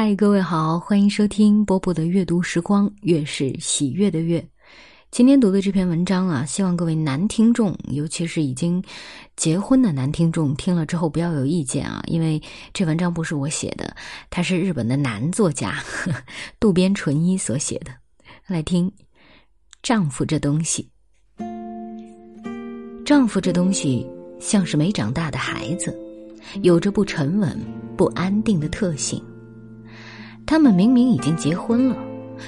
嗨，各位好，欢迎收听波波的阅读时光，月是喜悦的月。今天读的这篇文章啊，希望各位男听众，尤其是已经结婚的男听众，听了之后不要有意见啊，因为这文章不是我写的，他是日本的男作家 渡边淳一所写的。来听，丈夫这东西，丈夫这东西像是没长大的孩子，有着不沉稳、不安定的特性。他们明明已经结婚了，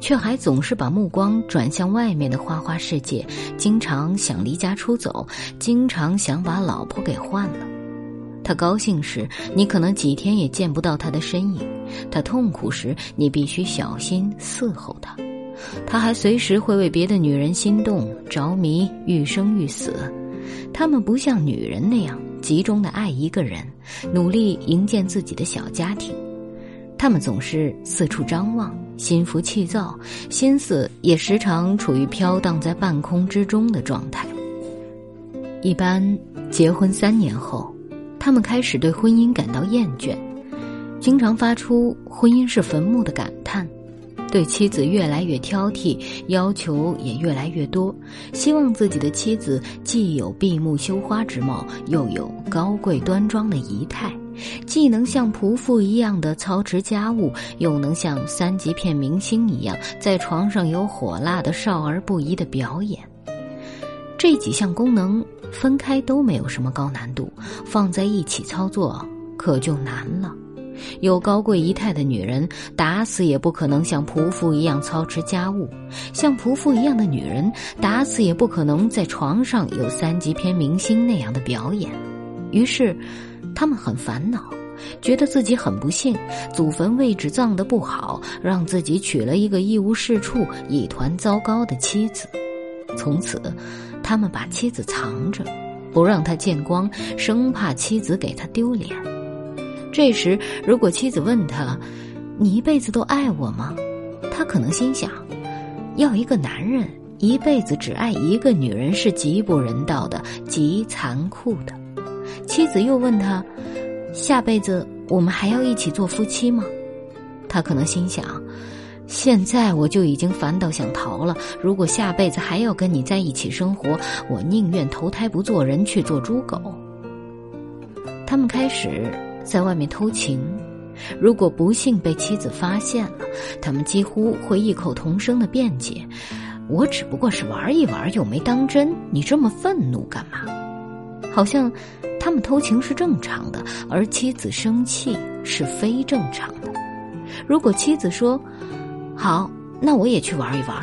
却还总是把目光转向外面的花花世界，经常想离家出走，经常想把老婆给换了。他高兴时，你可能几天也见不到他的身影；他痛苦时，你必须小心伺候他。他还随时会为别的女人心动、着迷、欲生欲死。他们不像女人那样集中的爱一个人，努力营建自己的小家庭。他们总是四处张望，心浮气躁，心思也时常处于飘荡在半空之中的状态。一般结婚三年后，他们开始对婚姻感到厌倦，经常发出“婚姻是坟墓”的感叹，对妻子越来越挑剔，要求也越来越多，希望自己的妻子既有闭目羞花之貌，又有高贵端庄的仪态。既能像仆妇一样的操持家务，又能像三级片明星一样在床上有火辣的少儿不宜的表演，这几项功能分开都没有什么高难度，放在一起操作可就难了。有高贵仪态的女人，打死也不可能像仆妇一样操持家务；像仆妇一样的女人，打死也不可能在床上有三级片明星那样的表演。于是。他们很烦恼，觉得自己很不幸，祖坟位置葬得不好，让自己娶了一个一无是处、一团糟糕的妻子。从此，他们把妻子藏着，不让他见光，生怕妻子给他丢脸。这时，如果妻子问他：“你一辈子都爱我吗？”他可能心想：“要一个男人一辈子只爱一个女人是极不人道的、极残酷的。”妻子又问他：“下辈子我们还要一起做夫妻吗？”他可能心想：“现在我就已经烦到想逃了。如果下辈子还要跟你在一起生活，我宁愿投胎不做人，去做猪狗。”他们开始在外面偷情，如果不幸被妻子发现了，他们几乎会异口同声的辩解：“我只不过是玩一玩，又没当真，你这么愤怒干嘛？”好像。他们偷情是正常的，而妻子生气是非正常的。如果妻子说：“好，那我也去玩一玩。”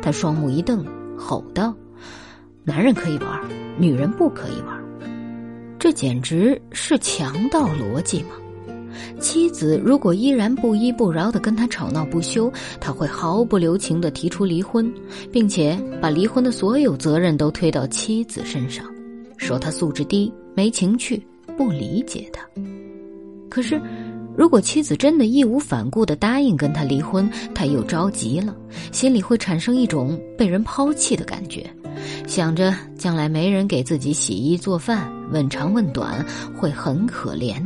他双目一瞪，吼道：“男人可以玩，女人不可以玩。”这简直是强盗逻辑嘛！妻子如果依然不依不饶的跟他吵闹不休，他会毫不留情的提出离婚，并且把离婚的所有责任都推到妻子身上，说他素质低。没情趣，不理解他。可是，如果妻子真的义无反顾的答应跟他离婚，他又着急了，心里会产生一种被人抛弃的感觉，想着将来没人给自己洗衣做饭，问长问短，会很可怜，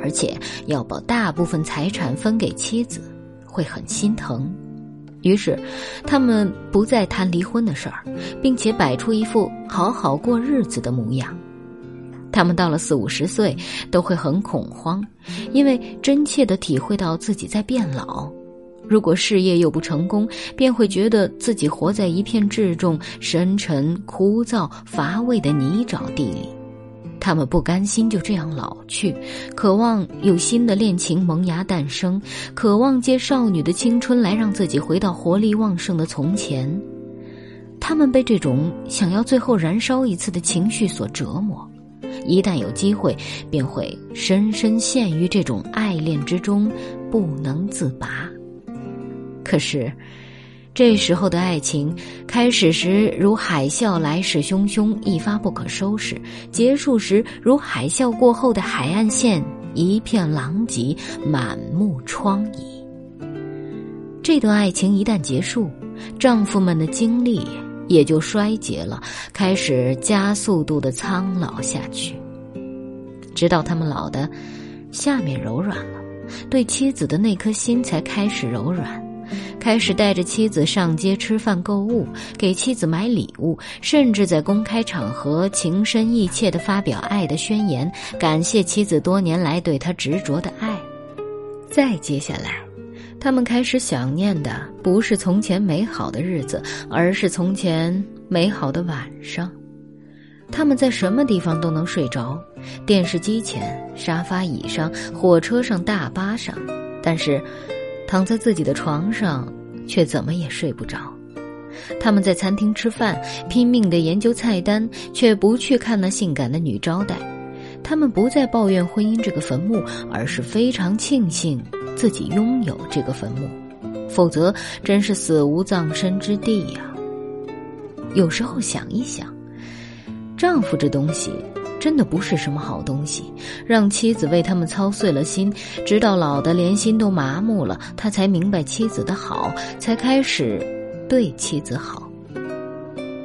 而且要把大部分财产分给妻子，会很心疼。于是，他们不再谈离婚的事儿，并且摆出一副好好过日子的模样。他们到了四五十岁，都会很恐慌，因为真切的体会到自己在变老。如果事业又不成功，便会觉得自己活在一片质重、深沉、枯燥、乏味的泥沼地里。他们不甘心就这样老去，渴望有新的恋情萌芽诞生，渴望借少女的青春来让自己回到活力旺盛的从前。他们被这种想要最后燃烧一次的情绪所折磨。一旦有机会，便会深深陷于这种爱恋之中，不能自拔。可是，这时候的爱情开始时如海啸来势汹汹，一发不可收拾；结束时如海啸过后的海岸线，一片狼藉，满目疮痍。这段爱情一旦结束，丈夫们的精力。也就衰竭了，开始加速度的苍老下去，直到他们老的下面柔软了，对妻子的那颗心才开始柔软，开始带着妻子上街吃饭、购物，给妻子买礼物，甚至在公开场合情深意切地发表爱的宣言，感谢妻子多年来对他执着的爱。再接下来，他们开始想念的不是从前美好的日子，而是从前美好的晚上。他们在什么地方都能睡着，电视机前、沙发椅上、火车上、大巴上，但是躺在自己的床上却怎么也睡不着。他们在餐厅吃饭，拼命的研究菜单，却不去看那性感的女招待。他们不再抱怨婚姻这个坟墓，而是非常庆幸自己拥有这个坟墓，否则真是死无葬身之地呀。有时候想一想。丈夫这东西，真的不是什么好东西。让妻子为他们操碎了心，直到老的连心都麻木了，他才明白妻子的好，才开始对妻子好。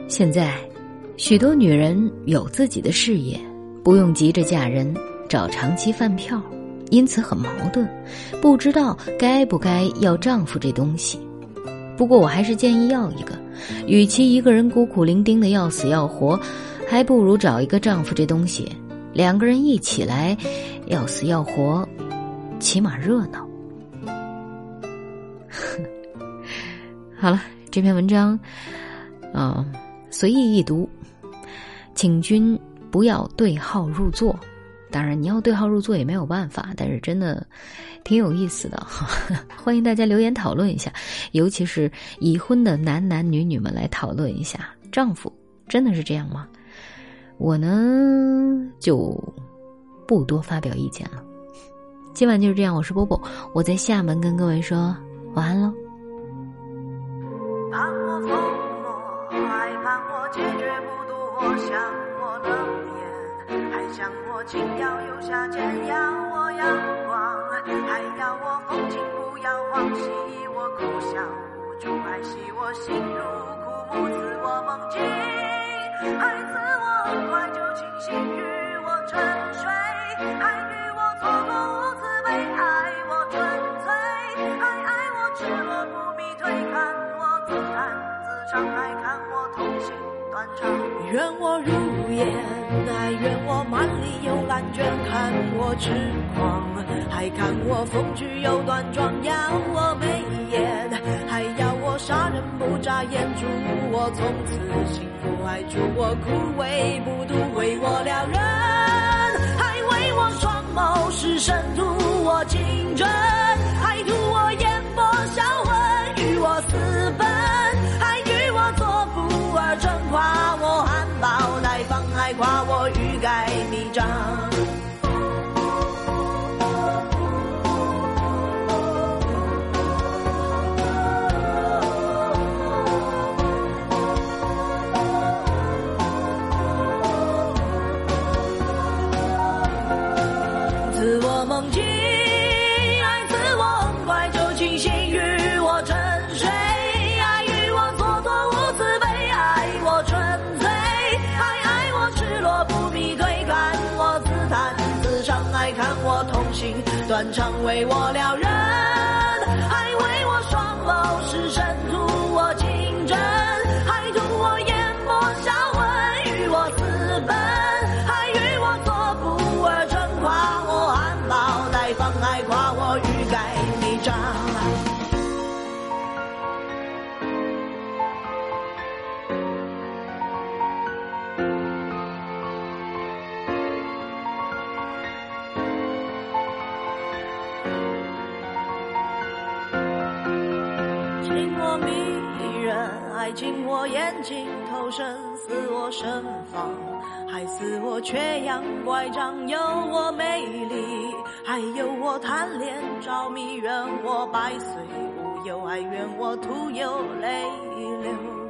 现在，许多女人有自己的事业，不用急着嫁人，找长期饭票，因此很矛盾，不知道该不该要丈夫这东西。不过，我还是建议要一个，与其一个人孤苦伶仃的要死要活。还不如找一个丈夫这东西，两个人一起来，要死要活，起码热闹。好了，这篇文章，啊，随意一读，请君不要对号入座。当然，你要对号入座也没有办法，但是真的挺有意思的哈，欢迎大家留言讨论一下，尤其是已婚的男男女女们来讨论一下，丈夫真的是这样吗？我呢就不多发表意见了。今晚就是这样，我是波波，我在厦门跟各位说晚安喽。情要留下，剑要我阳光，还要我风情不要忘，喜我苦笑无助，爱惜我心如枯木，赐我梦境，爱赐我快就清醒，与我沉睡。愿我如烟，爱愿我满里有蓝卷，看我痴狂，还看我风趣又端庄，要我眉眼，还要我杀人不眨眼，祝我从此幸福。还祝我枯萎不渡，为我撩人，断肠为我撩人，迷人爱情我眼睛投身，似我身旁，还似我缺氧乖张，有我美丽，还有我贪恋着迷，愿我百岁无忧，还怨我徒有泪流。